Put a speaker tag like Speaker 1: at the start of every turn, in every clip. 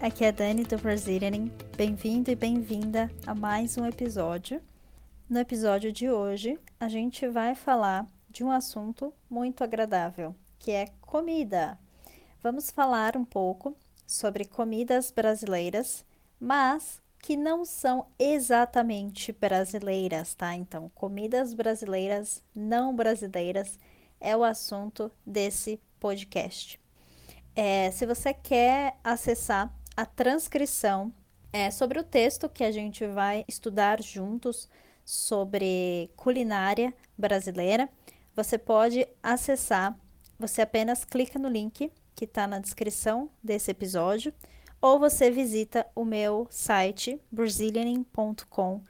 Speaker 1: aqui é a Dani do Brazilianing. Bem-vindo e bem-vinda a mais um episódio. No episódio de hoje, a gente vai falar de um assunto muito agradável, que é comida. Vamos falar um pouco sobre comidas brasileiras, mas que não são exatamente brasileiras, tá? Então, comidas brasileiras não brasileiras é o assunto desse podcast. É, se você quer acessar a transcrição é, sobre o texto que a gente vai estudar juntos sobre culinária brasileira, você pode acessar. Você apenas clica no link que está na descrição desse episódio, ou você visita o meu site brazilianing.com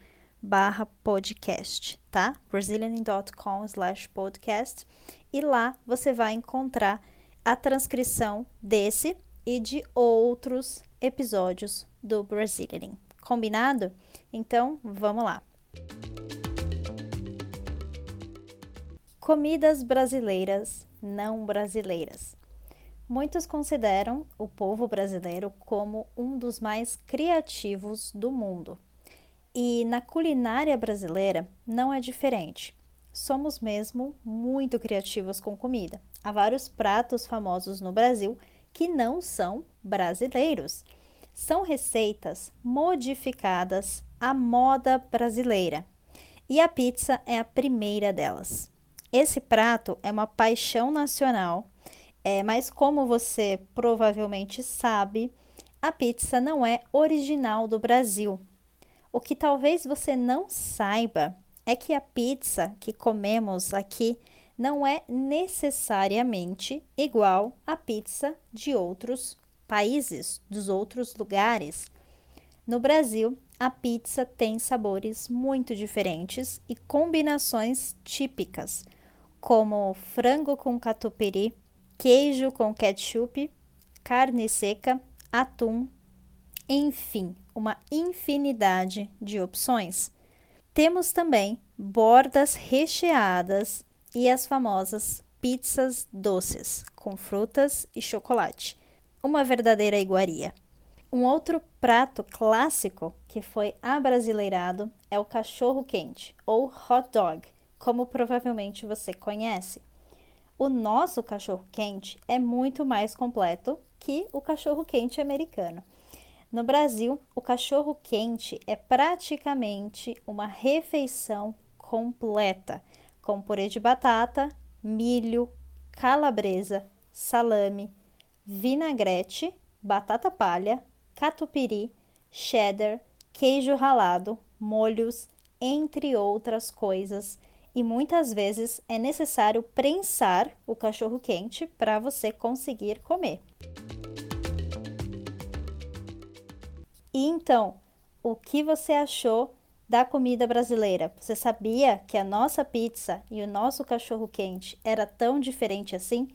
Speaker 1: barra podcast, tá? brazilianing.com slash podcast e lá você vai encontrar a transcrição desse e de outros episódios do Brazilian. Combinado? Então, vamos lá. Comidas brasileiras não brasileiras. Muitos consideram o povo brasileiro como um dos mais criativos do mundo. E na culinária brasileira não é diferente. Somos mesmo muito criativos com comida. Há vários pratos famosos no Brasil que não são brasileiros. São receitas modificadas à moda brasileira. E a pizza é a primeira delas. Esse prato é uma paixão nacional, é, mas como você provavelmente sabe, a pizza não é original do Brasil. O que talvez você não saiba é que a pizza que comemos aqui não é necessariamente igual à pizza de outros países, dos outros lugares. No Brasil, a pizza tem sabores muito diferentes e combinações típicas, como frango com catupiry, queijo com ketchup, carne seca, atum, enfim, uma infinidade de opções. Temos também bordas recheadas e as famosas pizzas doces com frutas e chocolate. Uma verdadeira iguaria. Um outro prato clássico que foi abrasileirado é o cachorro quente ou hot dog, como provavelmente você conhece. O nosso cachorro quente é muito mais completo que o cachorro quente americano. No Brasil, o cachorro quente é praticamente uma refeição completa com purê de batata, milho, calabresa, salame, vinagrete, batata palha, catupiry, cheddar, queijo ralado, molhos, entre outras coisas. E muitas vezes é necessário prensar o cachorro quente para você conseguir comer. E então, o que você achou da comida brasileira. Você sabia que a nossa pizza e o nosso cachorro quente era tão diferente assim?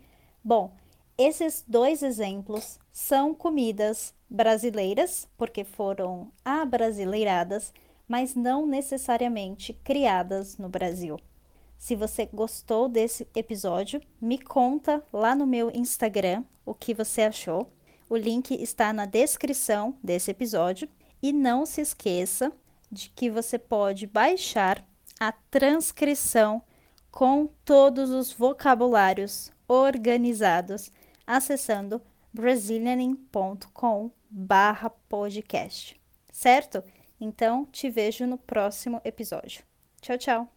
Speaker 1: Bom, esses dois exemplos são comidas brasileiras, porque foram abrasileiradas, mas não necessariamente criadas no Brasil. Se você gostou desse episódio, me conta lá no meu Instagram o que você achou. O link está na descrição desse episódio. E não se esqueça de que você pode baixar a transcrição com todos os vocabulários organizados acessando brazilianing.com/podcast. Certo? Então te vejo no próximo episódio. Tchau, tchau.